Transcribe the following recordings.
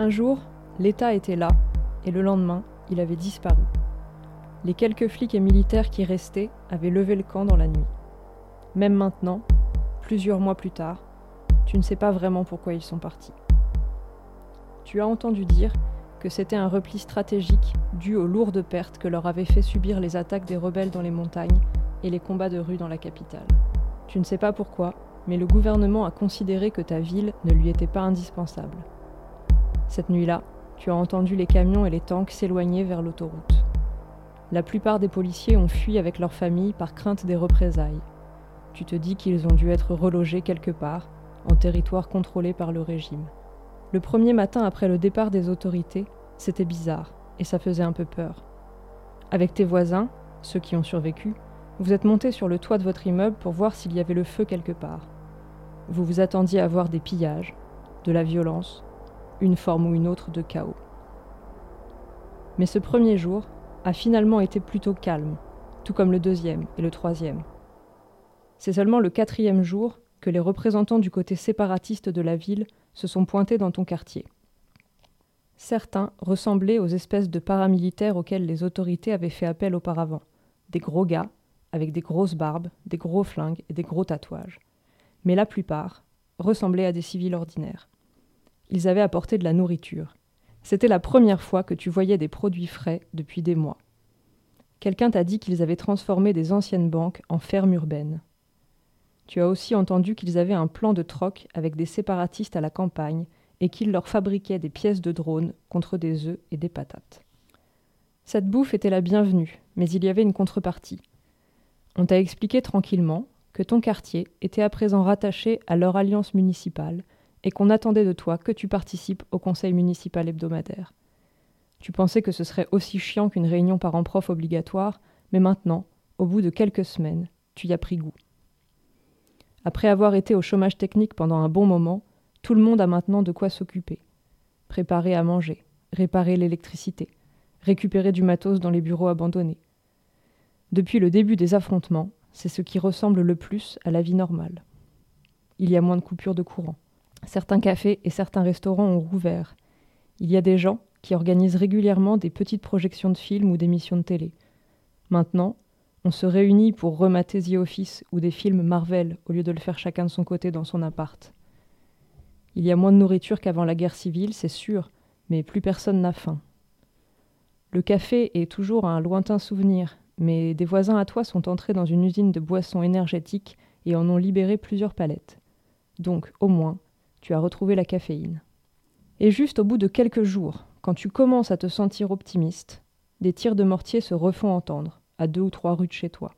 Un jour, l'État était là, et le lendemain, il avait disparu. Les quelques flics et militaires qui restaient avaient levé le camp dans la nuit. Même maintenant, plusieurs mois plus tard, tu ne sais pas vraiment pourquoi ils sont partis. Tu as entendu dire que c'était un repli stratégique dû aux lourdes pertes que leur avaient fait subir les attaques des rebelles dans les montagnes et les combats de rue dans la capitale. Tu ne sais pas pourquoi, mais le gouvernement a considéré que ta ville ne lui était pas indispensable. Cette nuit-là, tu as entendu les camions et les tanks s'éloigner vers l'autoroute. La plupart des policiers ont fui avec leurs familles par crainte des représailles. Tu te dis qu'ils ont dû être relogés quelque part, en territoire contrôlé par le régime. Le premier matin après le départ des autorités, c'était bizarre, et ça faisait un peu peur. Avec tes voisins, ceux qui ont survécu, vous êtes montés sur le toit de votre immeuble pour voir s'il y avait le feu quelque part. Vous vous attendiez à voir des pillages, de la violence, une forme ou une autre de chaos. Mais ce premier jour a finalement été plutôt calme, tout comme le deuxième et le troisième. C'est seulement le quatrième jour que les représentants du côté séparatiste de la ville se sont pointés dans ton quartier. Certains ressemblaient aux espèces de paramilitaires auxquels les autorités avaient fait appel auparavant, des gros gars, avec des grosses barbes, des gros flingues et des gros tatouages. Mais la plupart ressemblaient à des civils ordinaires. Ils avaient apporté de la nourriture. C'était la première fois que tu voyais des produits frais depuis des mois. Quelqu'un t'a dit qu'ils avaient transformé des anciennes banques en fermes urbaines. Tu as aussi entendu qu'ils avaient un plan de troc avec des séparatistes à la campagne et qu'ils leur fabriquaient des pièces de drones contre des œufs et des patates. Cette bouffe était la bienvenue, mais il y avait une contrepartie. On t'a expliqué tranquillement que ton quartier était à présent rattaché à leur alliance municipale et qu'on attendait de toi que tu participes au conseil municipal hebdomadaire. Tu pensais que ce serait aussi chiant qu'une réunion parents-prof obligatoire, mais maintenant, au bout de quelques semaines, tu y as pris goût. Après avoir été au chômage technique pendant un bon moment, tout le monde a maintenant de quoi s'occuper. Préparer à manger, réparer l'électricité, récupérer du matos dans les bureaux abandonnés. Depuis le début des affrontements, c'est ce qui ressemble le plus à la vie normale. Il y a moins de coupures de courant. Certains cafés et certains restaurants ont rouvert. Il y a des gens qui organisent régulièrement des petites projections de films ou d'émissions de télé. Maintenant, on se réunit pour remater The Office ou des films Marvel au lieu de le faire chacun de son côté dans son appart. Il y a moins de nourriture qu'avant la guerre civile, c'est sûr, mais plus personne n'a faim. Le café est toujours un lointain souvenir, mais des voisins à toi sont entrés dans une usine de boissons énergétiques et en ont libéré plusieurs palettes. Donc, au moins, tu as retrouvé la caféine. Et juste au bout de quelques jours, quand tu commences à te sentir optimiste, des tirs de mortier se refont entendre à deux ou trois rues de chez toi.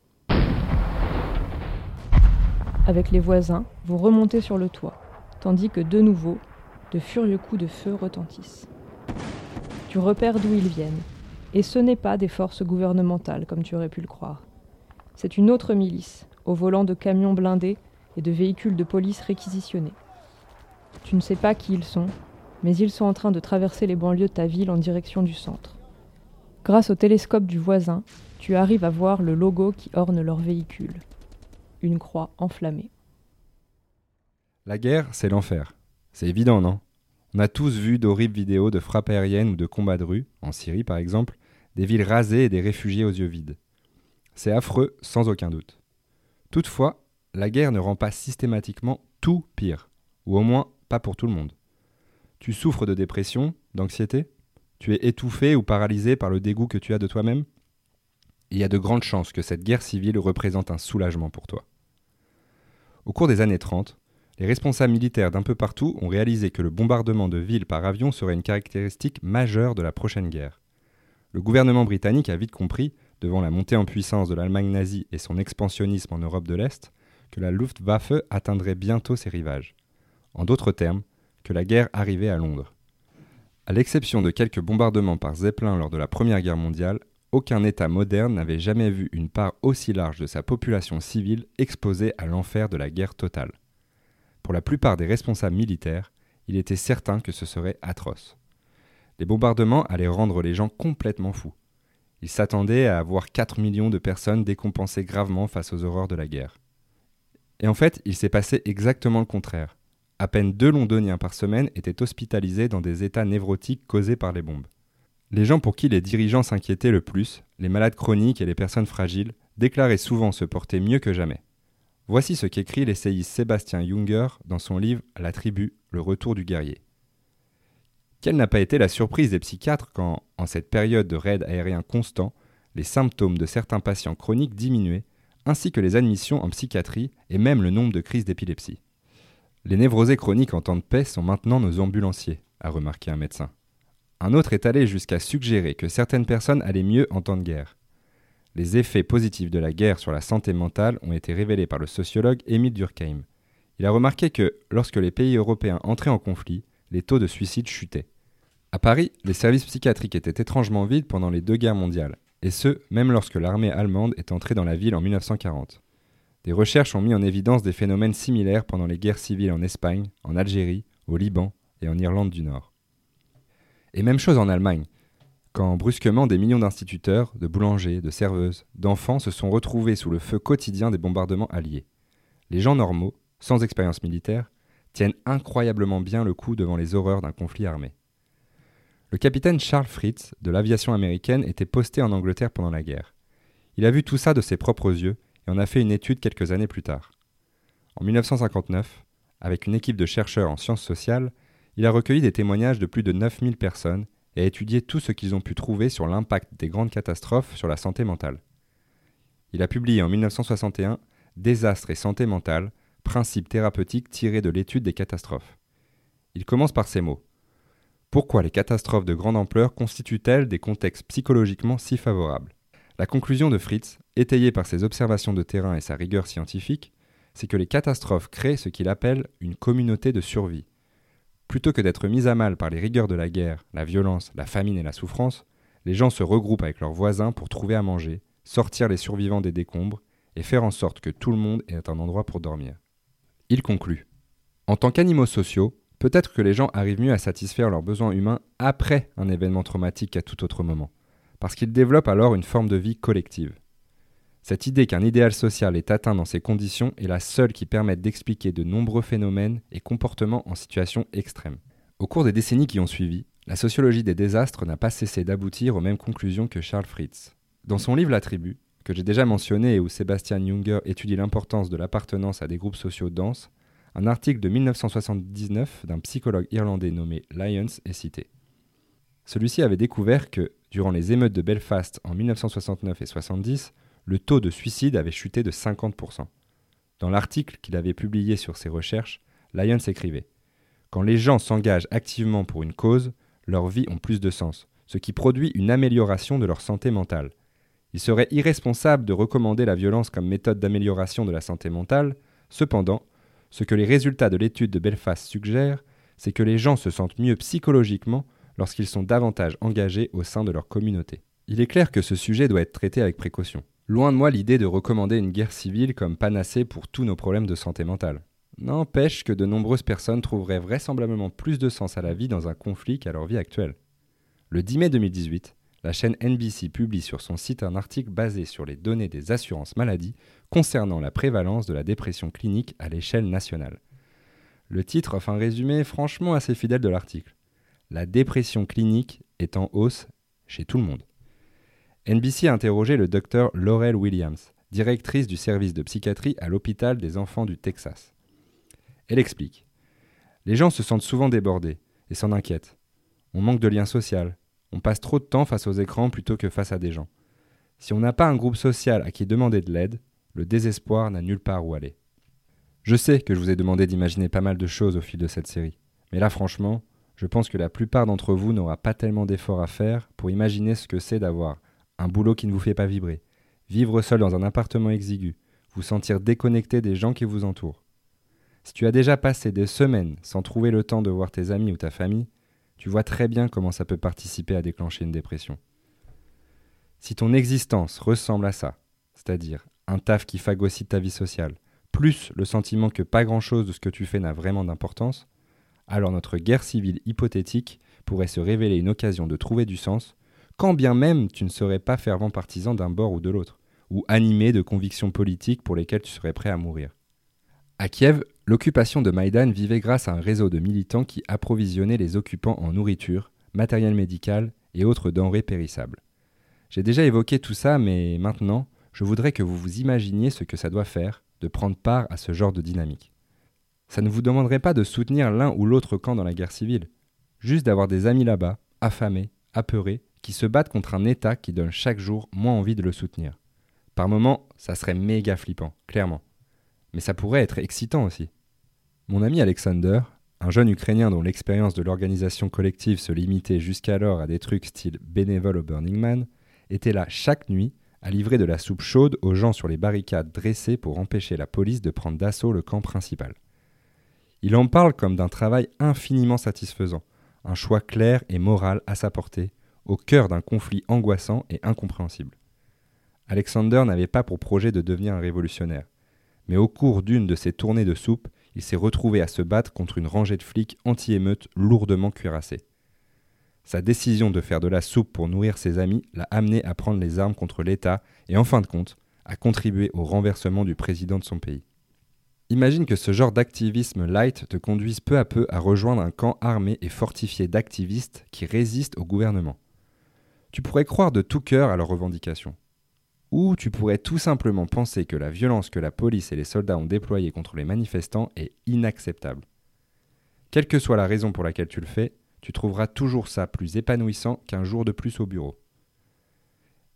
Avec les voisins, vous remontez sur le toit, tandis que de nouveau, de furieux coups de feu retentissent. Tu repères d'où ils viennent, et ce n'est pas des forces gouvernementales comme tu aurais pu le croire. C'est une autre milice, au volant de camions blindés et de véhicules de police réquisitionnés. Tu ne sais pas qui ils sont, mais ils sont en train de traverser les banlieues de ta ville en direction du centre. Grâce au télescope du voisin, tu arrives à voir le logo qui orne leur véhicule. Une croix enflammée. La guerre, c'est l'enfer. C'est évident, non? On a tous vu d'horribles vidéos de frappes aériennes ou de combats de rue, en Syrie par exemple, des villes rasées et des réfugiés aux yeux vides. C'est affreux, sans aucun doute. Toutefois, la guerre ne rend pas systématiquement tout pire, ou au moins pour tout le monde. Tu souffres de dépression, d'anxiété? Tu es étouffé ou paralysé par le dégoût que tu as de toi-même? Il y a de grandes chances que cette guerre civile représente un soulagement pour toi. Au cours des années 30, les responsables militaires d'un peu partout ont réalisé que le bombardement de villes par avion serait une caractéristique majeure de la prochaine guerre. Le gouvernement britannique a vite compris, devant la montée en puissance de l'Allemagne nazie et son expansionnisme en Europe de l'Est, que la Luftwaffe atteindrait bientôt ses rivages. En d'autres termes, que la guerre arrivait à Londres. À l'exception de quelques bombardements par Zeppelin lors de la Première Guerre mondiale, aucun État moderne n'avait jamais vu une part aussi large de sa population civile exposée à l'enfer de la guerre totale. Pour la plupart des responsables militaires, il était certain que ce serait atroce. Les bombardements allaient rendre les gens complètement fous. Ils s'attendaient à avoir 4 millions de personnes décompensées gravement face aux horreurs de la guerre. Et en fait, il s'est passé exactement le contraire. À peine deux londoniens par semaine étaient hospitalisés dans des états névrotiques causés par les bombes. Les gens pour qui les dirigeants s'inquiétaient le plus, les malades chroniques et les personnes fragiles, déclaraient souvent se porter mieux que jamais. Voici ce qu'écrit l'essayiste Sébastien Junger dans son livre La tribu, le retour du guerrier. Quelle n'a pas été la surprise des psychiatres quand, en cette période de raids aériens constants, les symptômes de certains patients chroniques diminuaient, ainsi que les admissions en psychiatrie et même le nombre de crises d'épilepsie? Les névrosés chroniques en temps de paix sont maintenant nos ambulanciers, a remarqué un médecin. Un autre est allé jusqu'à suggérer que certaines personnes allaient mieux en temps de guerre. Les effets positifs de la guerre sur la santé mentale ont été révélés par le sociologue Émile Durkheim. Il a remarqué que, lorsque les pays européens entraient en conflit, les taux de suicide chutaient. À Paris, les services psychiatriques étaient étrangement vides pendant les deux guerres mondiales, et ce, même lorsque l'armée allemande est entrée dans la ville en 1940. Des recherches ont mis en évidence des phénomènes similaires pendant les guerres civiles en Espagne, en Algérie, au Liban et en Irlande du Nord. Et même chose en Allemagne, quand brusquement des millions d'instituteurs, de boulangers, de serveuses, d'enfants se sont retrouvés sous le feu quotidien des bombardements alliés. Les gens normaux, sans expérience militaire, tiennent incroyablement bien le coup devant les horreurs d'un conflit armé. Le capitaine Charles Fritz de l'aviation américaine était posté en Angleterre pendant la guerre. Il a vu tout ça de ses propres yeux et en a fait une étude quelques années plus tard. En 1959, avec une équipe de chercheurs en sciences sociales, il a recueilli des témoignages de plus de 9000 personnes et a étudié tout ce qu'ils ont pu trouver sur l'impact des grandes catastrophes sur la santé mentale. Il a publié en 1961 Désastres et santé mentale, principes thérapeutiques tirés de l'étude des catastrophes. Il commence par ces mots. Pourquoi les catastrophes de grande ampleur constituent-elles des contextes psychologiquement si favorables? La conclusion de Fritz, étayée par ses observations de terrain et sa rigueur scientifique, c'est que les catastrophes créent ce qu'il appelle une communauté de survie. Plutôt que d'être mis à mal par les rigueurs de la guerre, la violence, la famine et la souffrance, les gens se regroupent avec leurs voisins pour trouver à manger, sortir les survivants des décombres et faire en sorte que tout le monde ait un endroit pour dormir. Il conclut. En tant qu'animaux sociaux, Peut-être que les gens arrivent mieux à satisfaire leurs besoins humains après un événement traumatique qu'à tout autre moment, parce qu'ils développent alors une forme de vie collective. Cette idée qu'un idéal social est atteint dans ces conditions est la seule qui permette d'expliquer de nombreux phénomènes et comportements en situation extrême. Au cours des décennies qui ont suivi, la sociologie des désastres n'a pas cessé d'aboutir aux mêmes conclusions que Charles Fritz. Dans son livre La tribu, que j'ai déjà mentionné et où Sébastien Junger étudie l'importance de l'appartenance à des groupes sociaux denses, un article de 1979 d'un psychologue irlandais nommé Lyons est cité. Celui-ci avait découvert que, durant les émeutes de Belfast en 1969 et 70, le taux de suicide avait chuté de 50%. Dans l'article qu'il avait publié sur ses recherches, Lyons écrivait Quand les gens s'engagent activement pour une cause, leurs vies ont plus de sens, ce qui produit une amélioration de leur santé mentale. Il serait irresponsable de recommander la violence comme méthode d'amélioration de la santé mentale, cependant, ce que les résultats de l'étude de Belfast suggèrent, c'est que les gens se sentent mieux psychologiquement lorsqu'ils sont davantage engagés au sein de leur communauté. Il est clair que ce sujet doit être traité avec précaution. Loin de moi l'idée de recommander une guerre civile comme panacée pour tous nos problèmes de santé mentale. N'empêche que de nombreuses personnes trouveraient vraisemblablement plus de sens à la vie dans un conflit qu'à leur vie actuelle. Le 10 mai 2018, la chaîne NBC publie sur son site un article basé sur les données des assurances maladie concernant la prévalence de la dépression clinique à l'échelle nationale. Le titre offre un résumé franchement assez fidèle de l'article. La dépression clinique est en hausse chez tout le monde. NBC a interrogé le docteur Laurel Williams, directrice du service de psychiatrie à l'hôpital des enfants du Texas. Elle explique Les gens se sentent souvent débordés et s'en inquiètent. On manque de lien social, on passe trop de temps face aux écrans plutôt que face à des gens. Si on n'a pas un groupe social à qui demander de l'aide, le désespoir n'a nulle part où aller. Je sais que je vous ai demandé d'imaginer pas mal de choses au fil de cette série, mais là franchement, je pense que la plupart d'entre vous n'aura pas tellement d'efforts à faire pour imaginer ce que c'est d'avoir un boulot qui ne vous fait pas vibrer, vivre seul dans un appartement exigu, vous sentir déconnecté des gens qui vous entourent. Si tu as déjà passé des semaines sans trouver le temps de voir tes amis ou ta famille, tu vois très bien comment ça peut participer à déclencher une dépression. Si ton existence ressemble à ça, c'est-à-dire un taf qui phagocyte ta vie sociale, plus le sentiment que pas grand-chose de ce que tu fais n'a vraiment d'importance, alors notre guerre civile hypothétique pourrait se révéler une occasion de trouver du sens, quand bien même tu ne serais pas fervent partisan d'un bord ou de l'autre, ou animé de convictions politiques pour lesquelles tu serais prêt à mourir. À Kiev, l'occupation de Maïdan vivait grâce à un réseau de militants qui approvisionnaient les occupants en nourriture, matériel médical et autres denrées périssables. J'ai déjà évoqué tout ça, mais maintenant, je voudrais que vous vous imaginiez ce que ça doit faire de prendre part à ce genre de dynamique. Ça ne vous demanderait pas de soutenir l'un ou l'autre camp dans la guerre civile, juste d'avoir des amis là-bas, affamés, apeurés, qui se battent contre un État qui donne chaque jour moins envie de le soutenir. Par moments, ça serait méga flippant, clairement. Mais ça pourrait être excitant aussi. Mon ami Alexander, un jeune Ukrainien dont l'expérience de l'organisation collective se limitait jusqu'alors à des trucs style bénévole au Burning Man, était là chaque nuit à livrer de la soupe chaude aux gens sur les barricades dressées pour empêcher la police de prendre d'assaut le camp principal. Il en parle comme d'un travail infiniment satisfaisant, un choix clair et moral à sa portée, au cœur d'un conflit angoissant et incompréhensible. Alexander n'avait pas pour projet de devenir un révolutionnaire, mais au cours d'une de ses tournées de soupe, il s'est retrouvé à se battre contre une rangée de flics anti-émeutes lourdement cuirassés. Sa décision de faire de la soupe pour nourrir ses amis l'a amené à prendre les armes contre l'État et en fin de compte à contribuer au renversement du président de son pays. Imagine que ce genre d'activisme light te conduise peu à peu à rejoindre un camp armé et fortifié d'activistes qui résistent au gouvernement. Tu pourrais croire de tout cœur à leurs revendications. Ou tu pourrais tout simplement penser que la violence que la police et les soldats ont déployée contre les manifestants est inacceptable. Quelle que soit la raison pour laquelle tu le fais, tu trouveras toujours ça plus épanouissant qu'un jour de plus au bureau.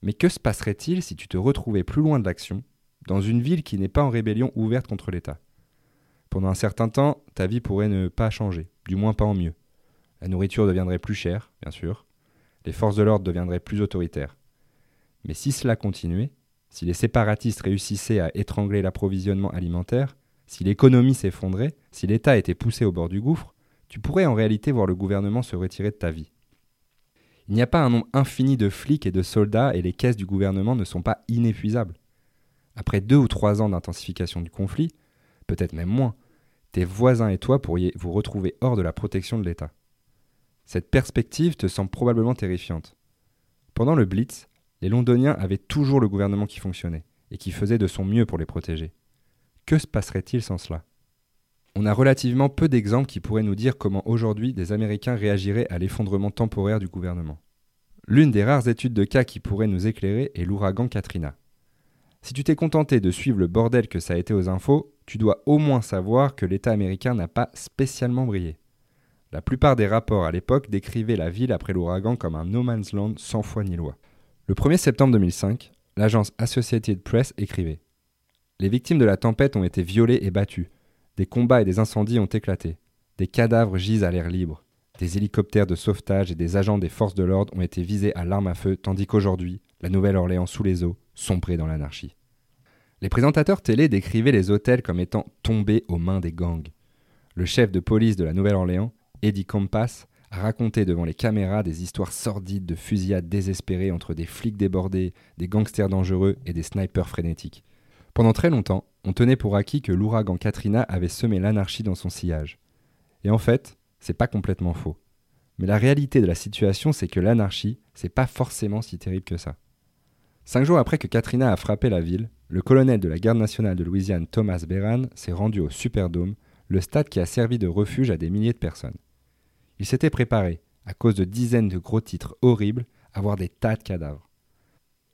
Mais que se passerait-il si tu te retrouvais plus loin de l'action, dans une ville qui n'est pas en rébellion ouverte contre l'État Pendant un certain temps, ta vie pourrait ne pas changer, du moins pas en mieux. La nourriture deviendrait plus chère, bien sûr. Les forces de l'ordre deviendraient plus autoritaires. Mais si cela continuait, si les séparatistes réussissaient à étrangler l'approvisionnement alimentaire, si l'économie s'effondrait, si l'État était poussé au bord du gouffre, tu pourrais en réalité voir le gouvernement se retirer de ta vie. Il n'y a pas un nombre infini de flics et de soldats et les caisses du gouvernement ne sont pas inépuisables. Après deux ou trois ans d'intensification du conflit, peut-être même moins, tes voisins et toi pourriez vous retrouver hors de la protection de l'État. Cette perspective te semble probablement terrifiante. Pendant le Blitz, les Londoniens avaient toujours le gouvernement qui fonctionnait et qui faisait de son mieux pour les protéger. Que se passerait-il sans cela? On a relativement peu d'exemples qui pourraient nous dire comment aujourd'hui des Américains réagiraient à l'effondrement temporaire du gouvernement. L'une des rares études de cas qui pourrait nous éclairer est l'ouragan Katrina. Si tu t'es contenté de suivre le bordel que ça a été aux infos, tu dois au moins savoir que l'État américain n'a pas spécialement brillé. La plupart des rapports à l'époque décrivaient la ville après l'ouragan comme un no man's land sans foi ni loi. Le 1er septembre 2005, l'agence Associated Press écrivait Les victimes de la tempête ont été violées et battues. Des combats et des incendies ont éclaté. Des cadavres gisent à l'air libre. Des hélicoptères de sauvetage et des agents des forces de l'ordre ont été visés à l'arme à feu, tandis qu'aujourd'hui, la Nouvelle-Orléans sous les eaux sombrait dans l'anarchie. Les présentateurs télé décrivaient les hôtels comme étant tombés aux mains des gangs. Le chef de police de la Nouvelle-Orléans, Eddie Compass, a raconté devant les caméras des histoires sordides de fusillades désespérées entre des flics débordés, des gangsters dangereux et des snipers frénétiques. Pendant très longtemps, on tenait pour acquis que l'ouragan Katrina avait semé l'anarchie dans son sillage. Et en fait, c'est pas complètement faux. Mais la réalité de la situation, c'est que l'anarchie, c'est pas forcément si terrible que ça. Cinq jours après que Katrina a frappé la ville, le colonel de la garde nationale de Louisiane, Thomas Beran, s'est rendu au Superdome, le stade qui a servi de refuge à des milliers de personnes. Il s'était préparé, à cause de dizaines de gros titres horribles, à voir des tas de cadavres.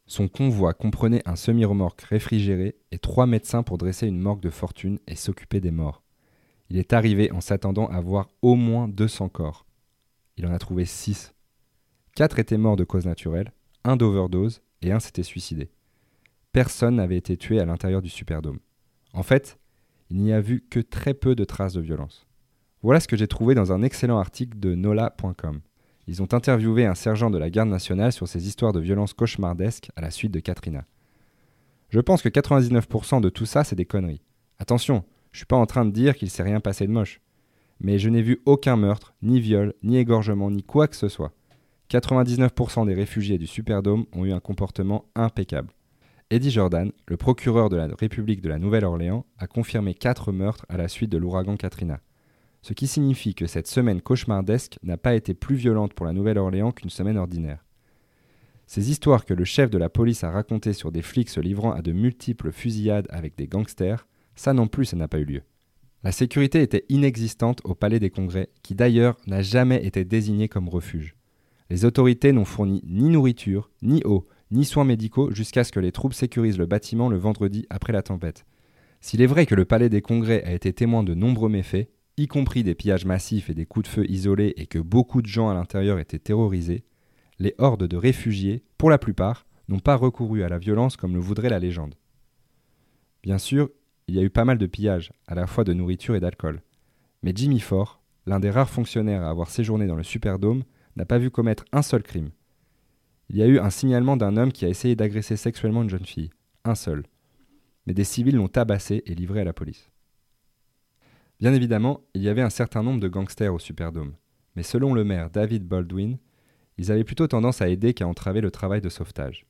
Son convoi comprenait un semi-remorque réfrigéré et trois médecins pour dresser une morgue de fortune et s'occuper des morts. Il est arrivé en s'attendant à voir au moins 200 corps. Il en a trouvé six. Quatre étaient morts de cause naturelle, un d'overdose et un s'était suicidé. Personne n'avait été tué à l'intérieur du Superdome. En fait, il n'y a vu que très peu de traces de violence. Voilà ce que j'ai trouvé dans un excellent article de nola.com. Ils ont interviewé un sergent de la garde nationale sur ces histoires de violence cauchemardesques à la suite de Katrina. Je pense que 99% de tout ça, c'est des conneries. Attention, je suis pas en train de dire qu'il s'est rien passé de moche. Mais je n'ai vu aucun meurtre, ni viol, ni égorgement, ni quoi que ce soit. 99% des réfugiés du Superdome ont eu un comportement impeccable. Eddie Jordan, le procureur de la République de la Nouvelle-Orléans, a confirmé 4 meurtres à la suite de l'ouragan Katrina ce qui signifie que cette semaine cauchemardesque n'a pas été plus violente pour la Nouvelle-Orléans qu'une semaine ordinaire. Ces histoires que le chef de la police a racontées sur des flics se livrant à de multiples fusillades avec des gangsters, ça non plus ça n'a pas eu lieu. La sécurité était inexistante au Palais des Congrès, qui d'ailleurs n'a jamais été désigné comme refuge. Les autorités n'ont fourni ni nourriture, ni eau, ni soins médicaux jusqu'à ce que les troupes sécurisent le bâtiment le vendredi après la tempête. S'il est vrai que le Palais des Congrès a été témoin de nombreux méfaits, y compris des pillages massifs et des coups de feu isolés et que beaucoup de gens à l'intérieur étaient terrorisés, les hordes de réfugiés, pour la plupart, n'ont pas recouru à la violence comme le voudrait la légende. Bien sûr, il y a eu pas mal de pillages, à la fois de nourriture et d'alcool. Mais Jimmy Ford, l'un des rares fonctionnaires à avoir séjourné dans le Superdome, n'a pas vu commettre un seul crime. Il y a eu un signalement d'un homme qui a essayé d'agresser sexuellement une jeune fille, un seul. Mais des civils l'ont tabassé et livré à la police. Bien évidemment, il y avait un certain nombre de gangsters au Superdome, mais selon le maire David Baldwin, ils avaient plutôt tendance à aider qu'à entraver le travail de sauvetage.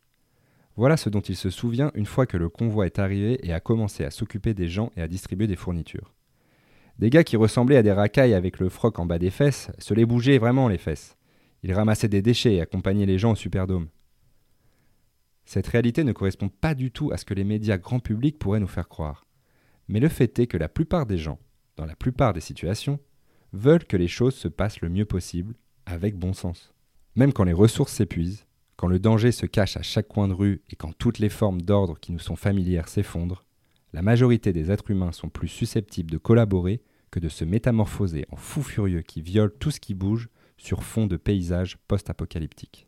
Voilà ce dont il se souvient une fois que le convoi est arrivé et a commencé à s'occuper des gens et à distribuer des fournitures. Des gars qui ressemblaient à des racailles avec le froc en bas des fesses se les bougeaient vraiment les fesses. Ils ramassaient des déchets et accompagnaient les gens au Superdome. Cette réalité ne correspond pas du tout à ce que les médias grand public pourraient nous faire croire. Mais le fait est que la plupart des gens, dans la plupart des situations, veulent que les choses se passent le mieux possible, avec bon sens. Même quand les ressources s'épuisent, quand le danger se cache à chaque coin de rue et quand toutes les formes d'ordre qui nous sont familières s'effondrent, la majorité des êtres humains sont plus susceptibles de collaborer que de se métamorphoser en fous furieux qui violent tout ce qui bouge sur fond de paysages post-apocalyptiques.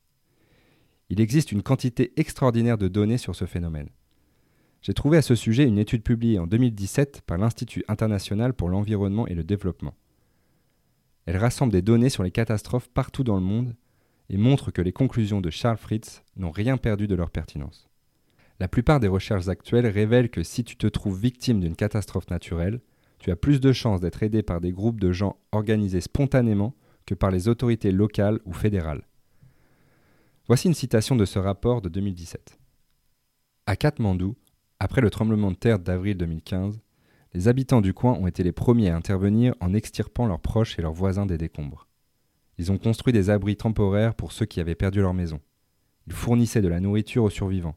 Il existe une quantité extraordinaire de données sur ce phénomène. J'ai trouvé à ce sujet une étude publiée en 2017 par l'Institut international pour l'environnement et le développement. Elle rassemble des données sur les catastrophes partout dans le monde et montre que les conclusions de Charles Fritz n'ont rien perdu de leur pertinence. La plupart des recherches actuelles révèlent que si tu te trouves victime d'une catastrophe naturelle, tu as plus de chances d'être aidé par des groupes de gens organisés spontanément que par les autorités locales ou fédérales. Voici une citation de ce rapport de 2017. À Katmandou, après le tremblement de terre d'avril 2015, les habitants du coin ont été les premiers à intervenir en extirpant leurs proches et leurs voisins des décombres. Ils ont construit des abris temporaires pour ceux qui avaient perdu leur maison. Ils fournissaient de la nourriture aux survivants,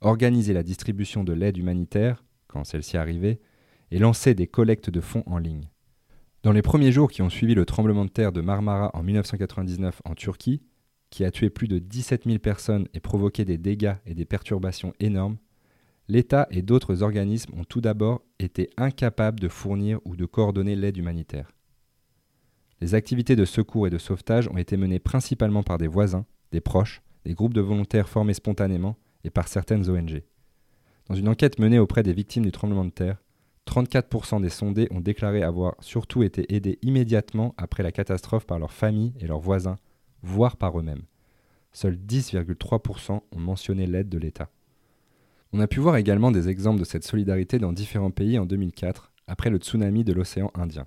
organisaient la distribution de l'aide humanitaire, quand celle-ci arrivait, et lançaient des collectes de fonds en ligne. Dans les premiers jours qui ont suivi le tremblement de terre de Marmara en 1999 en Turquie, qui a tué plus de 17 000 personnes et provoqué des dégâts et des perturbations énormes, l'État et d'autres organismes ont tout d'abord été incapables de fournir ou de coordonner l'aide humanitaire. Les activités de secours et de sauvetage ont été menées principalement par des voisins, des proches, des groupes de volontaires formés spontanément et par certaines ONG. Dans une enquête menée auprès des victimes du tremblement de terre, 34% des sondés ont déclaré avoir surtout été aidés immédiatement après la catastrophe par leurs familles et leurs voisins, voire par eux-mêmes. Seuls 10,3% ont mentionné l'aide de l'État. On a pu voir également des exemples de cette solidarité dans différents pays en 2004, après le tsunami de l'océan Indien.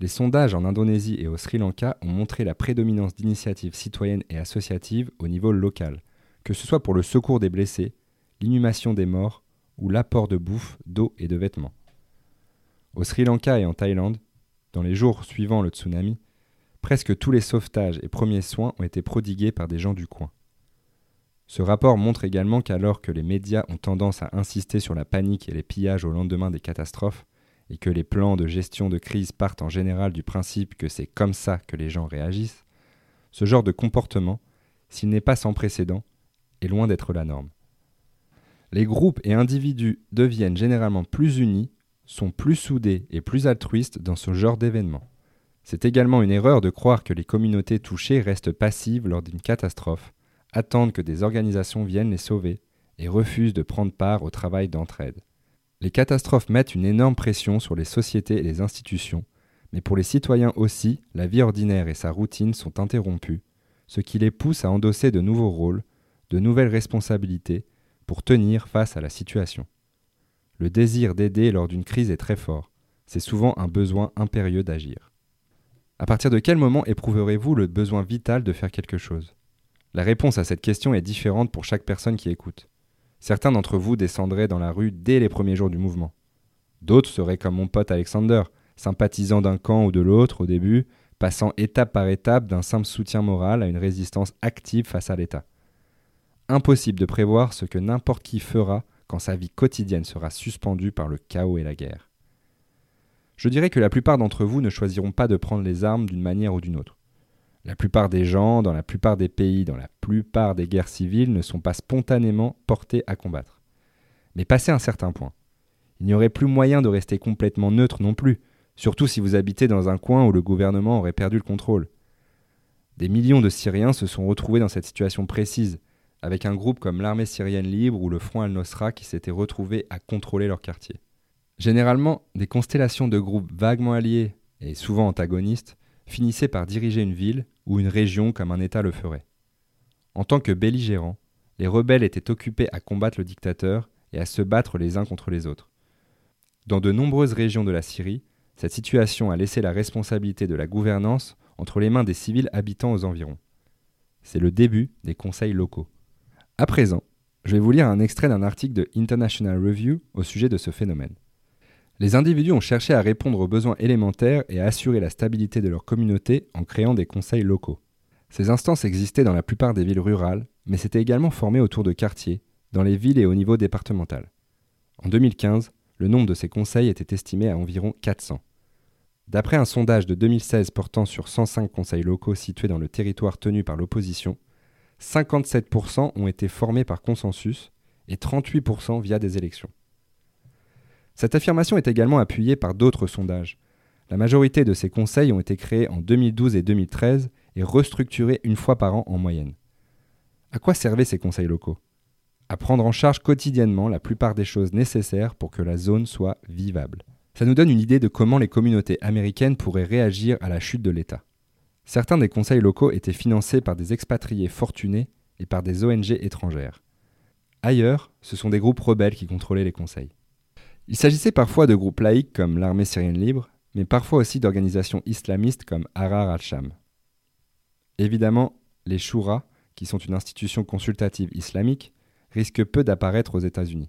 Les sondages en Indonésie et au Sri Lanka ont montré la prédominance d'initiatives citoyennes et associatives au niveau local, que ce soit pour le secours des blessés, l'inhumation des morts ou l'apport de bouffe, d'eau et de vêtements. Au Sri Lanka et en Thaïlande, dans les jours suivant le tsunami, presque tous les sauvetages et premiers soins ont été prodigués par des gens du coin. Ce rapport montre également qu'alors que les médias ont tendance à insister sur la panique et les pillages au lendemain des catastrophes, et que les plans de gestion de crise partent en général du principe que c'est comme ça que les gens réagissent, ce genre de comportement, s'il n'est pas sans précédent, est loin d'être la norme. Les groupes et individus deviennent généralement plus unis, sont plus soudés et plus altruistes dans ce genre d'événements. C'est également une erreur de croire que les communautés touchées restent passives lors d'une catastrophe, attendent que des organisations viennent les sauver et refusent de prendre part au travail d'entraide. Les catastrophes mettent une énorme pression sur les sociétés et les institutions, mais pour les citoyens aussi, la vie ordinaire et sa routine sont interrompues, ce qui les pousse à endosser de nouveaux rôles, de nouvelles responsabilités, pour tenir face à la situation. Le désir d'aider lors d'une crise est très fort, c'est souvent un besoin impérieux d'agir. À partir de quel moment éprouverez-vous le besoin vital de faire quelque chose? La réponse à cette question est différente pour chaque personne qui écoute. Certains d'entre vous descendraient dans la rue dès les premiers jours du mouvement. D'autres seraient comme mon pote Alexander, sympathisant d'un camp ou de l'autre au début, passant étape par étape d'un simple soutien moral à une résistance active face à l'État. Impossible de prévoir ce que n'importe qui fera quand sa vie quotidienne sera suspendue par le chaos et la guerre. Je dirais que la plupart d'entre vous ne choisiront pas de prendre les armes d'une manière ou d'une autre. La plupart des gens, dans la plupart des pays, dans la plupart des guerres civiles, ne sont pas spontanément portés à combattre. Mais passé un certain point, il n'y aurait plus moyen de rester complètement neutre non plus, surtout si vous habitez dans un coin où le gouvernement aurait perdu le contrôle. Des millions de Syriens se sont retrouvés dans cette situation précise, avec un groupe comme l'armée syrienne libre ou le Front al-Nosra qui s'était retrouvé à contrôler leur quartier. Généralement, des constellations de groupes vaguement alliés et souvent antagonistes finissaient par diriger une ville ou une région comme un État le ferait. En tant que belligérants, les rebelles étaient occupés à combattre le dictateur et à se battre les uns contre les autres. Dans de nombreuses régions de la Syrie, cette situation a laissé la responsabilité de la gouvernance entre les mains des civils habitants aux environs. C'est le début des conseils locaux. À présent, je vais vous lire un extrait d'un article de International Review au sujet de ce phénomène. Les individus ont cherché à répondre aux besoins élémentaires et à assurer la stabilité de leur communauté en créant des conseils locaux. Ces instances existaient dans la plupart des villes rurales, mais s'étaient également formées autour de quartiers, dans les villes et au niveau départemental. En 2015, le nombre de ces conseils était estimé à environ 400. D'après un sondage de 2016 portant sur 105 conseils locaux situés dans le territoire tenu par l'opposition, 57% ont été formés par consensus et 38% via des élections. Cette affirmation est également appuyée par d'autres sondages. La majorité de ces conseils ont été créés en 2012 et 2013 et restructurés une fois par an en moyenne. À quoi servaient ces conseils locaux? À prendre en charge quotidiennement la plupart des choses nécessaires pour que la zone soit vivable. Ça nous donne une idée de comment les communautés américaines pourraient réagir à la chute de l'État. Certains des conseils locaux étaient financés par des expatriés fortunés et par des ONG étrangères. Ailleurs, ce sont des groupes rebelles qui contrôlaient les conseils. Il s'agissait parfois de groupes laïcs comme l'armée syrienne libre, mais parfois aussi d'organisations islamistes comme Harar al-Sham. Évidemment, les Shura, qui sont une institution consultative islamique, risquent peu d'apparaître aux États-Unis.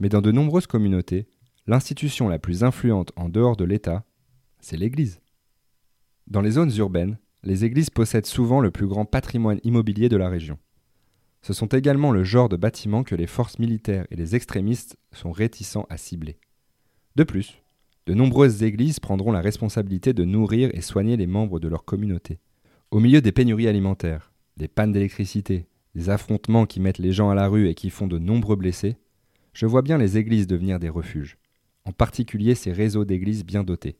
Mais dans de nombreuses communautés, l'institution la plus influente en dehors de l'État, c'est l'Église. Dans les zones urbaines, les églises possèdent souvent le plus grand patrimoine immobilier de la région. Ce sont également le genre de bâtiments que les forces militaires et les extrémistes sont réticents à cibler. De plus, de nombreuses églises prendront la responsabilité de nourrir et soigner les membres de leur communauté. Au milieu des pénuries alimentaires, des pannes d'électricité, des affrontements qui mettent les gens à la rue et qui font de nombreux blessés, je vois bien les églises devenir des refuges, en particulier ces réseaux d'églises bien dotés.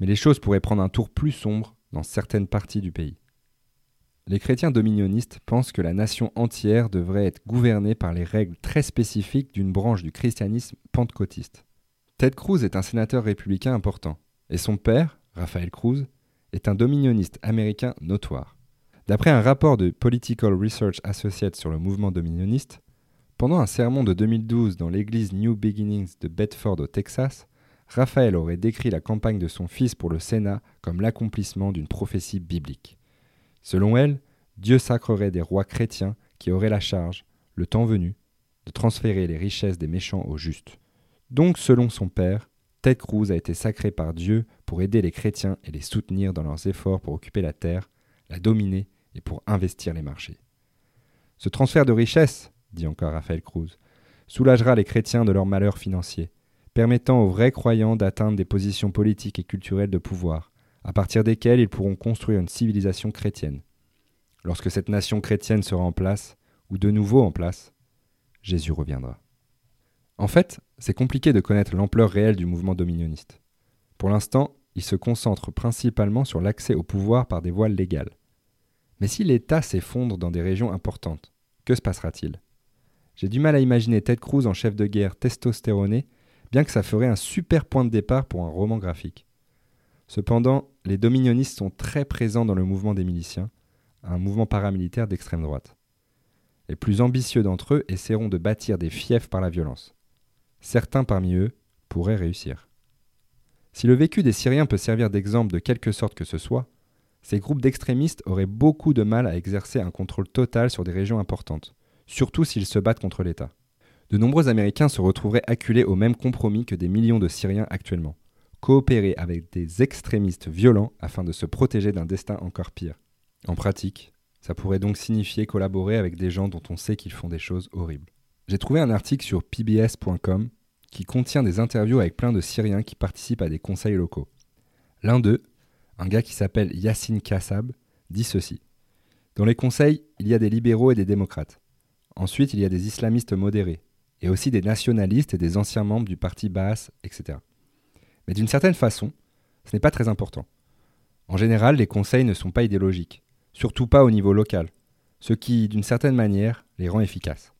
Mais les choses pourraient prendre un tour plus sombre dans certaines parties du pays. Les chrétiens dominionnistes pensent que la nation entière devrait être gouvernée par les règles très spécifiques d'une branche du christianisme pentecôtiste. Ted Cruz est un sénateur républicain important, et son père, Raphaël Cruz, est un dominioniste américain notoire. D'après un rapport de Political Research Associates sur le mouvement dominioniste, pendant un sermon de 2012 dans l'église New Beginnings de Bedford au Texas, Raphaël aurait décrit la campagne de son fils pour le Sénat comme l'accomplissement d'une prophétie biblique. Selon elle, Dieu sacrerait des rois chrétiens qui auraient la charge, le temps venu, de transférer les richesses des méchants aux justes. Donc, selon son père, Ted Cruz a été sacré par Dieu pour aider les chrétiens et les soutenir dans leurs efforts pour occuper la terre, la dominer et pour investir les marchés. Ce transfert de richesses, dit encore Raphaël Cruz, soulagera les chrétiens de leurs malheurs financiers permettant aux vrais croyants d'atteindre des positions politiques et culturelles de pouvoir, à partir desquelles ils pourront construire une civilisation chrétienne. Lorsque cette nation chrétienne sera en place, ou de nouveau en place, Jésus reviendra. En fait, c'est compliqué de connaître l'ampleur réelle du mouvement dominioniste. Pour l'instant, il se concentre principalement sur l'accès au pouvoir par des voies légales. Mais si l'État s'effondre dans des régions importantes, que se passera-t-il? J'ai du mal à imaginer Ted Cruz en chef de guerre testostéroné bien que ça ferait un super point de départ pour un roman graphique. Cependant, les dominionistes sont très présents dans le mouvement des miliciens, un mouvement paramilitaire d'extrême droite. Les plus ambitieux d'entre eux essaieront de bâtir des fiefs par la violence. Certains parmi eux pourraient réussir. Si le vécu des Syriens peut servir d'exemple de quelque sorte que ce soit, ces groupes d'extrémistes auraient beaucoup de mal à exercer un contrôle total sur des régions importantes, surtout s'ils se battent contre l'État de nombreux Américains se retrouveraient acculés au même compromis que des millions de Syriens actuellement. Coopérer avec des extrémistes violents afin de se protéger d'un destin encore pire. En pratique, ça pourrait donc signifier collaborer avec des gens dont on sait qu'ils font des choses horribles. J'ai trouvé un article sur pbs.com qui contient des interviews avec plein de Syriens qui participent à des conseils locaux. L'un d'eux, un gars qui s'appelle Yassine Kassab, dit ceci. Dans les conseils, il y a des libéraux et des démocrates. Ensuite, il y a des islamistes modérés, et aussi des nationalistes et des anciens membres du parti Baas, etc. Mais d'une certaine façon, ce n'est pas très important. En général, les conseils ne sont pas idéologiques, surtout pas au niveau local, ce qui, d'une certaine manière, les rend efficaces.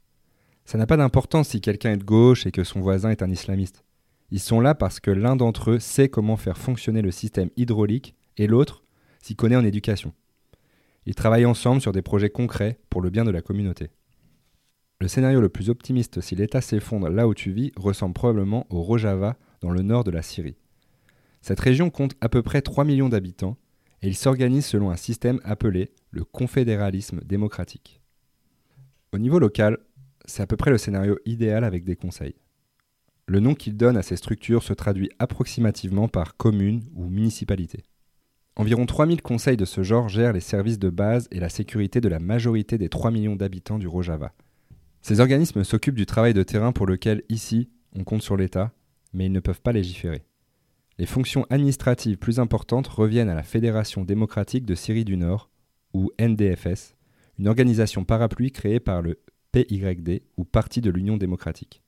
Ça n'a pas d'importance si quelqu'un est de gauche et que son voisin est un islamiste. Ils sont là parce que l'un d'entre eux sait comment faire fonctionner le système hydraulique et l'autre s'y connaît en éducation. Ils travaillent ensemble sur des projets concrets pour le bien de la communauté. Le scénario le plus optimiste si l'État s'effondre là où tu vis ressemble probablement au Rojava dans le nord de la Syrie. Cette région compte à peu près 3 millions d'habitants et il s'organise selon un système appelé le confédéralisme démocratique. Au niveau local, c'est à peu près le scénario idéal avec des conseils. Le nom qu'il donne à ces structures se traduit approximativement par commune ou municipalité. Environ 3000 conseils de ce genre gèrent les services de base et la sécurité de la majorité des 3 millions d'habitants du Rojava. Ces organismes s'occupent du travail de terrain pour lequel, ici, on compte sur l'État, mais ils ne peuvent pas légiférer. Les fonctions administratives plus importantes reviennent à la Fédération démocratique de Syrie du Nord, ou NDFS, une organisation parapluie créée par le PYD, ou Parti de l'Union démocratique.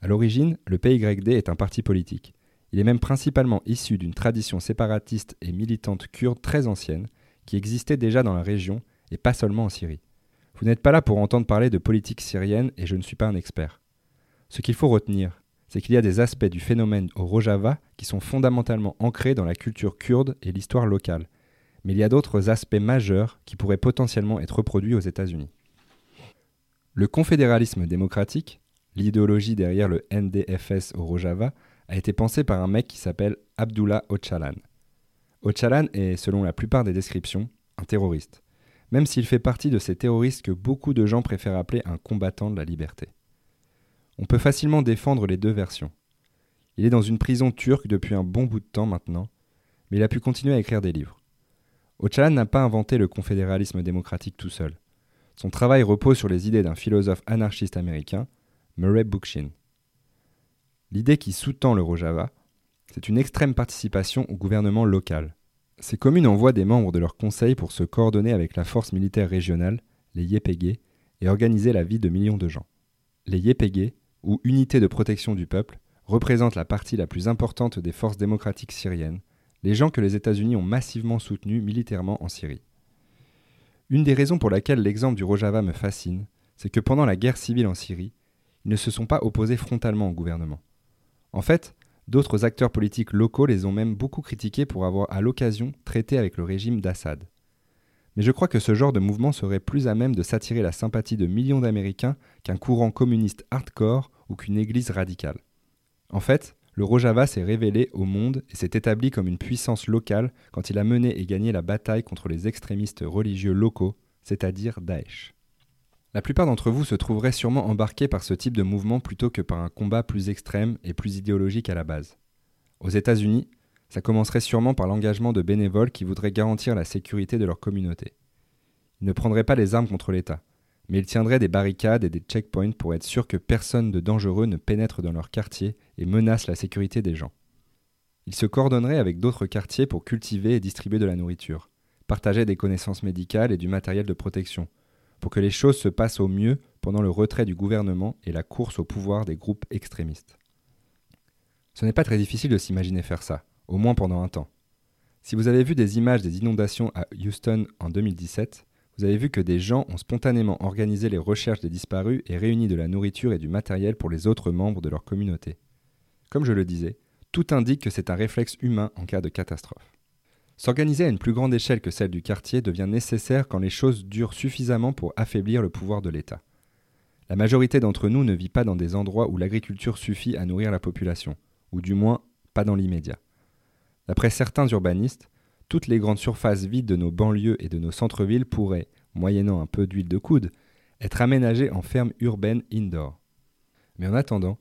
À l'origine, le PYD est un parti politique. Il est même principalement issu d'une tradition séparatiste et militante kurde très ancienne, qui existait déjà dans la région et pas seulement en Syrie. Vous n'êtes pas là pour entendre parler de politique syrienne et je ne suis pas un expert. Ce qu'il faut retenir, c'est qu'il y a des aspects du phénomène au Rojava qui sont fondamentalement ancrés dans la culture kurde et l'histoire locale, mais il y a d'autres aspects majeurs qui pourraient potentiellement être reproduits aux États-Unis. Le confédéralisme démocratique, l'idéologie derrière le NDFS au Rojava, a été pensé par un mec qui s'appelle Abdullah Ocalan. Ocalan est, selon la plupart des descriptions, un terroriste, même s'il fait partie de ces terroristes que beaucoup de gens préfèrent appeler un combattant de la liberté. On peut facilement défendre les deux versions. Il est dans une prison turque depuis un bon bout de temps maintenant, mais il a pu continuer à écrire des livres. Ocalan n'a pas inventé le confédéralisme démocratique tout seul. Son travail repose sur les idées d'un philosophe anarchiste américain, Murray Bookchin. L'idée qui sous-tend le Rojava, c'est une extrême participation au gouvernement local. Ces communes envoient des membres de leur conseil pour se coordonner avec la force militaire régionale, les YPG, et organiser la vie de millions de gens. Les YPG, ou Unités de protection du peuple, représentent la partie la plus importante des forces démocratiques syriennes, les gens que les États-Unis ont massivement soutenus militairement en Syrie. Une des raisons pour laquelle l'exemple du Rojava me fascine, c'est que pendant la guerre civile en Syrie, ils ne se sont pas opposés frontalement au gouvernement. En fait, d'autres acteurs politiques locaux les ont même beaucoup critiqués pour avoir à l'occasion traité avec le régime d'Assad. Mais je crois que ce genre de mouvement serait plus à même de s'attirer la sympathie de millions d'Américains qu'un courant communiste hardcore ou qu'une église radicale. En fait, le Rojava s'est révélé au monde et s'est établi comme une puissance locale quand il a mené et gagné la bataille contre les extrémistes religieux locaux, c'est-à-dire Daesh. La plupart d'entre vous se trouveraient sûrement embarqués par ce type de mouvement plutôt que par un combat plus extrême et plus idéologique à la base. Aux États-Unis, ça commencerait sûrement par l'engagement de bénévoles qui voudraient garantir la sécurité de leur communauté. Ils ne prendraient pas les armes contre l'État, mais ils tiendraient des barricades et des checkpoints pour être sûrs que personne de dangereux ne pénètre dans leur quartier et menace la sécurité des gens. Ils se coordonneraient avec d'autres quartiers pour cultiver et distribuer de la nourriture, partager des connaissances médicales et du matériel de protection, pour que les choses se passent au mieux pendant le retrait du gouvernement et la course au pouvoir des groupes extrémistes. Ce n'est pas très difficile de s'imaginer faire ça, au moins pendant un temps. Si vous avez vu des images des inondations à Houston en 2017, vous avez vu que des gens ont spontanément organisé les recherches des disparus et réuni de la nourriture et du matériel pour les autres membres de leur communauté. Comme je le disais, tout indique que c'est un réflexe humain en cas de catastrophe. S'organiser à une plus grande échelle que celle du quartier devient nécessaire quand les choses durent suffisamment pour affaiblir le pouvoir de l'État. La majorité d'entre nous ne vit pas dans des endroits où l'agriculture suffit à nourrir la population, ou du moins pas dans l'immédiat. D'après certains urbanistes, toutes les grandes surfaces vides de nos banlieues et de nos centres-villes pourraient, moyennant un peu d'huile de coude, être aménagées en fermes urbaines indoor. Mais en attendant,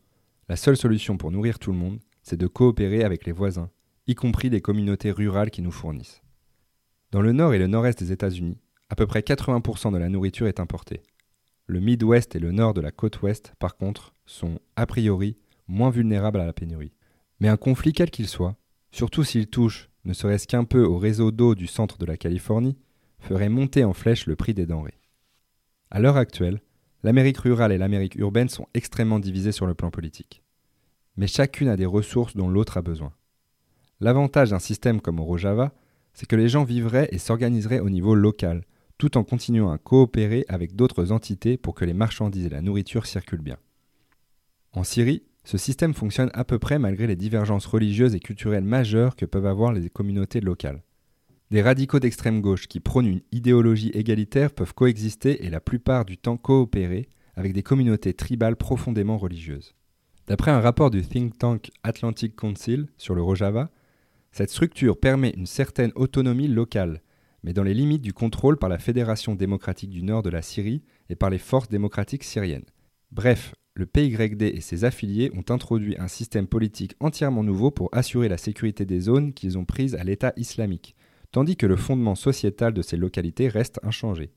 la seule solution pour nourrir tout le monde, c'est de coopérer avec les voisins y compris les communautés rurales qui nous fournissent. Dans le nord et le nord-est des États-Unis, à peu près 80% de la nourriture est importée. Le Midwest et le nord de la côte ouest, par contre, sont, a priori, moins vulnérables à la pénurie. Mais un conflit quel qu'il soit, surtout s'il touche, ne serait-ce qu'un peu au réseau d'eau du centre de la Californie, ferait monter en flèche le prix des denrées. À l'heure actuelle, l'Amérique rurale et l'Amérique urbaine sont extrêmement divisées sur le plan politique. Mais chacune a des ressources dont l'autre a besoin. L'avantage d'un système comme au Rojava, c'est que les gens vivraient et s'organiseraient au niveau local, tout en continuant à coopérer avec d'autres entités pour que les marchandises et la nourriture circulent bien. En Syrie, ce système fonctionne à peu près malgré les divergences religieuses et culturelles majeures que peuvent avoir les communautés locales. Des radicaux d'extrême gauche qui prônent une idéologie égalitaire peuvent coexister et la plupart du temps coopérer avec des communautés tribales profondément religieuses. D'après un rapport du think tank Atlantic Council sur le Rojava, cette structure permet une certaine autonomie locale, mais dans les limites du contrôle par la Fédération démocratique du Nord de la Syrie et par les forces démocratiques syriennes. Bref, le PYD et ses affiliés ont introduit un système politique entièrement nouveau pour assurer la sécurité des zones qu'ils ont prises à l'État islamique, tandis que le fondement sociétal de ces localités reste inchangé.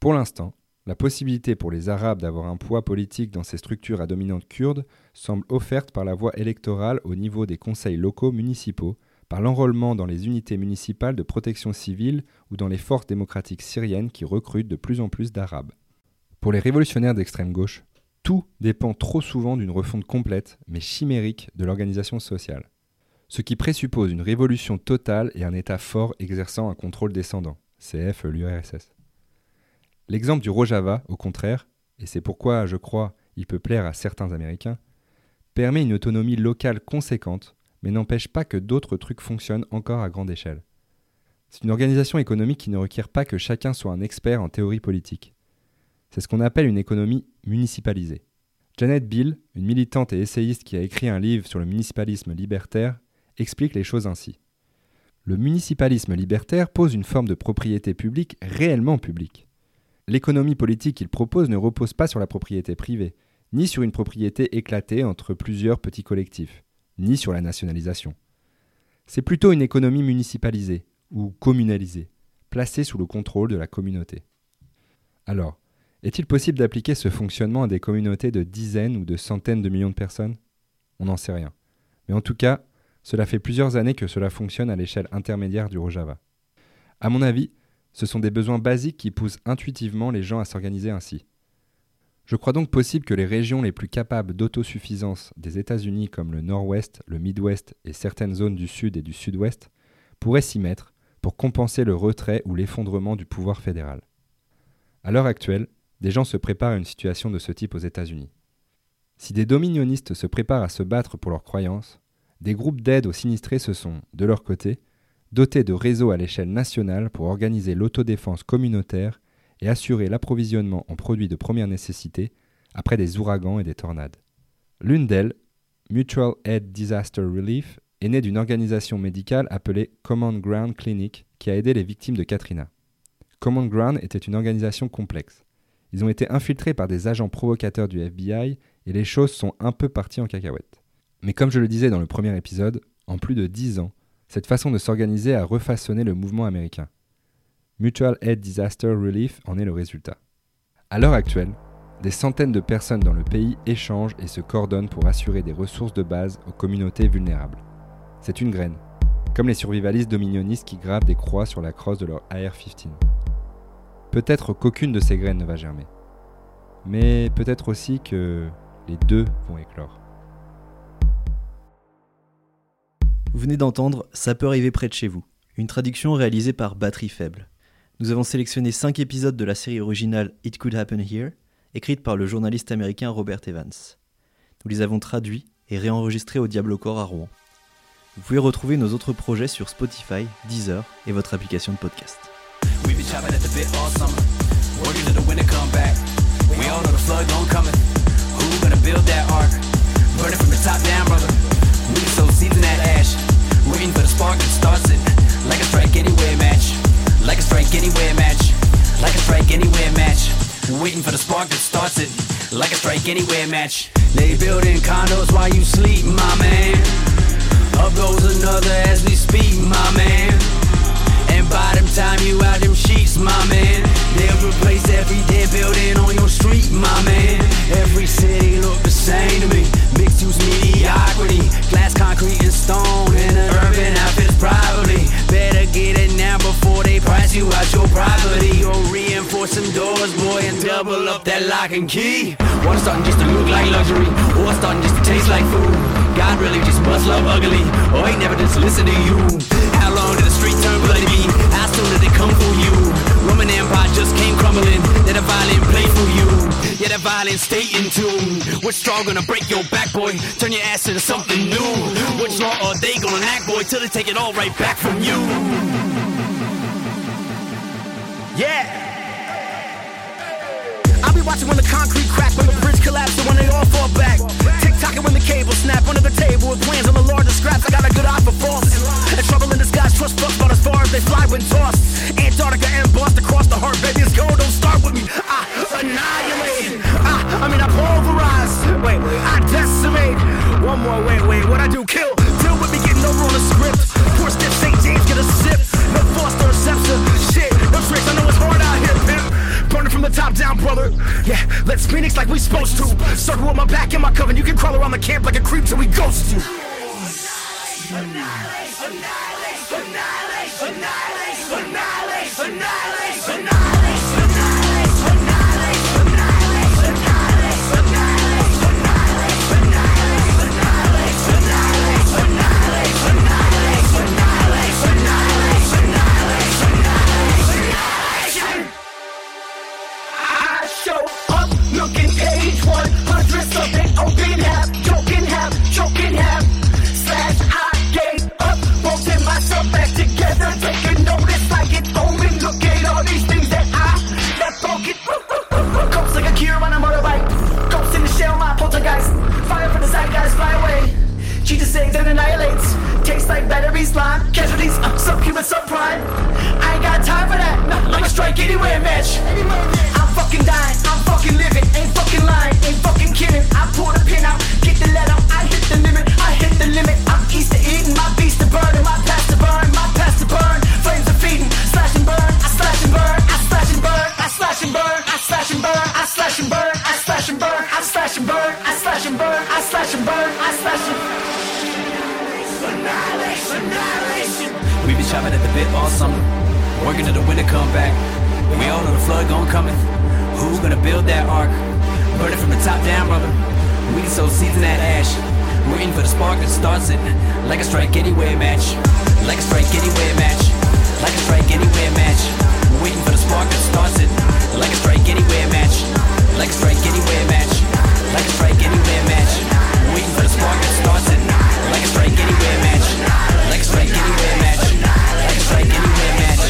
Pour l'instant, la possibilité pour les Arabes d'avoir un poids politique dans ces structures à dominante kurde semble offerte par la voie électorale au niveau des conseils locaux municipaux, par l'enrôlement dans les unités municipales de protection civile ou dans les forces démocratiques syriennes qui recrutent de plus en plus d'Arabes. Pour les révolutionnaires d'extrême gauche, tout dépend trop souvent d'une refonte complète, mais chimérique, de l'organisation sociale ce qui présuppose une révolution totale et un État fort exerçant un contrôle descendant, CF l'URSS. L'exemple du Rojava, au contraire, et c'est pourquoi je crois il peut plaire à certains Américains, permet une autonomie locale conséquente, mais n'empêche pas que d'autres trucs fonctionnent encore à grande échelle. C'est une organisation économique qui ne requiert pas que chacun soit un expert en théorie politique. C'est ce qu'on appelle une économie municipalisée. Janet Bill, une militante et essayiste qui a écrit un livre sur le municipalisme libertaire, explique les choses ainsi. Le municipalisme libertaire pose une forme de propriété publique réellement publique. L'économie politique qu'il propose ne repose pas sur la propriété privée, ni sur une propriété éclatée entre plusieurs petits collectifs, ni sur la nationalisation. C'est plutôt une économie municipalisée, ou communalisée, placée sous le contrôle de la communauté. Alors, est-il possible d'appliquer ce fonctionnement à des communautés de dizaines ou de centaines de millions de personnes? On n'en sait rien. Mais en tout cas, cela fait plusieurs années que cela fonctionne à l'échelle intermédiaire du Rojava. À mon avis, ce sont des besoins basiques qui poussent intuitivement les gens à s'organiser ainsi. Je crois donc possible que les régions les plus capables d'autosuffisance des États-Unis comme le Nord-Ouest, le Midwest et certaines zones du Sud et du Sud-Ouest pourraient s'y mettre pour compenser le retrait ou l'effondrement du pouvoir fédéral. À l'heure actuelle, des gens se préparent à une situation de ce type aux États-Unis. Si des dominionnistes se préparent à se battre pour leurs croyances, des groupes d'aide aux sinistrés se sont, de leur côté, dotés de réseaux à l'échelle nationale pour organiser l'autodéfense communautaire et assurer l'approvisionnement en produits de première nécessité après des ouragans et des tornades. L'une d'elles, Mutual Aid Disaster Relief, est née d'une organisation médicale appelée Common Ground Clinic qui a aidé les victimes de Katrina. Common Ground était une organisation complexe. Ils ont été infiltrés par des agents provocateurs du FBI et les choses sont un peu parties en cacahuète. Mais comme je le disais dans le premier épisode, en plus de dix ans, cette façon de s'organiser a refaçonné le mouvement américain. Mutual Aid Disaster Relief en est le résultat. À l'heure actuelle, des centaines de personnes dans le pays échangent et se coordonnent pour assurer des ressources de base aux communautés vulnérables. C'est une graine, comme les survivalistes dominionnistes qui gravent des croix sur la crosse de leur AR-15. Peut-être qu'aucune de ces graines ne va germer. Mais peut-être aussi que les deux vont éclore. Vous venez d'entendre Ça peut arriver près de chez vous, une traduction réalisée par Batterie Faible. Nous avons sélectionné 5 épisodes de la série originale It Could Happen Here, écrite par le journaliste américain Robert Evans. Nous les avons traduits et réenregistrés au Diablo Corps à Rouen. Vous pouvez retrouver nos autres projets sur Spotify, Deezer et votre application de podcast. Like a strike anywhere match, like a strike anywhere match. Waiting for the spark that starts it, like a strike anywhere match. They building condos while you sleep, my man. Up goes another as we speak, my man. And by the time you out them sheets, my man, they'll replace every dead building on your street, my and key. One starting just to look like luxury, or starting just to taste like food. God really just must love ugly, or he never just listen to you. How long did the street turn bloody be? How soon did it come for you? Roman Empire just came crumbling, then a violent play for you. Yeah, that violent stay in tune. What's strong gonna break your back, boy? Turn your ass into something new. Which law are they gonna act, boy, till they take it all right back from you? Yeah. Watching when the concrete crack, when the bridge collapses, when they all fall back. Tick tocking when the cable snap under the table with plans on the largest scraps. I got a good eye for false. And trouble in disguise, trust fucks about as far as they fly when tossed. Antarctica embossed across the heart, baby, it's gold. Don't start with me. I annihilate. I, I mean, I pulverize. Wait, wait, I decimate. One more, wait, wait, what I do? Kill. Deal with me getting over on the script. Poor stiff St. James, get a sip. Top down, brother. Yeah, let's Phoenix like we supposed to. Circle with my back and my coven. You can crawl around the camp like a creep till we ghost you. And annihilates. Tastes like batteries, lime, casualties, uh, subhuman, subprime. I ain't got time for that. No, I'm a strike anywhere match. I'm fucking dying, I'm fucking living, ain't fucking lying, ain't fucking kidding. I pull the pin out, get the lead bit all summer. Working till the winter come back. We all know the flood gon' coming. Who's gonna build that ark? Burning from the top down, brother. We so seeds in that ash. Waiting for the spark that starts it. Like a strike anywhere match. Like a strike anywhere match. Like a strike anywhere match. Waiting for the spark that starts it. Like a strike anywhere match. Like a strike anywhere match. Like a strike anywhere match. Waiting for the spark that starts it. Like a strike anywhere match. Like a strike anywhere match strike, anywhere match.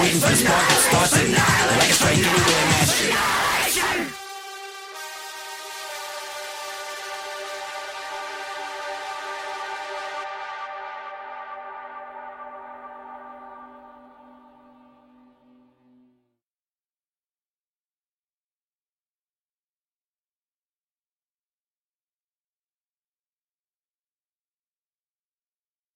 Waiting for the spark that starts it. Like a strike,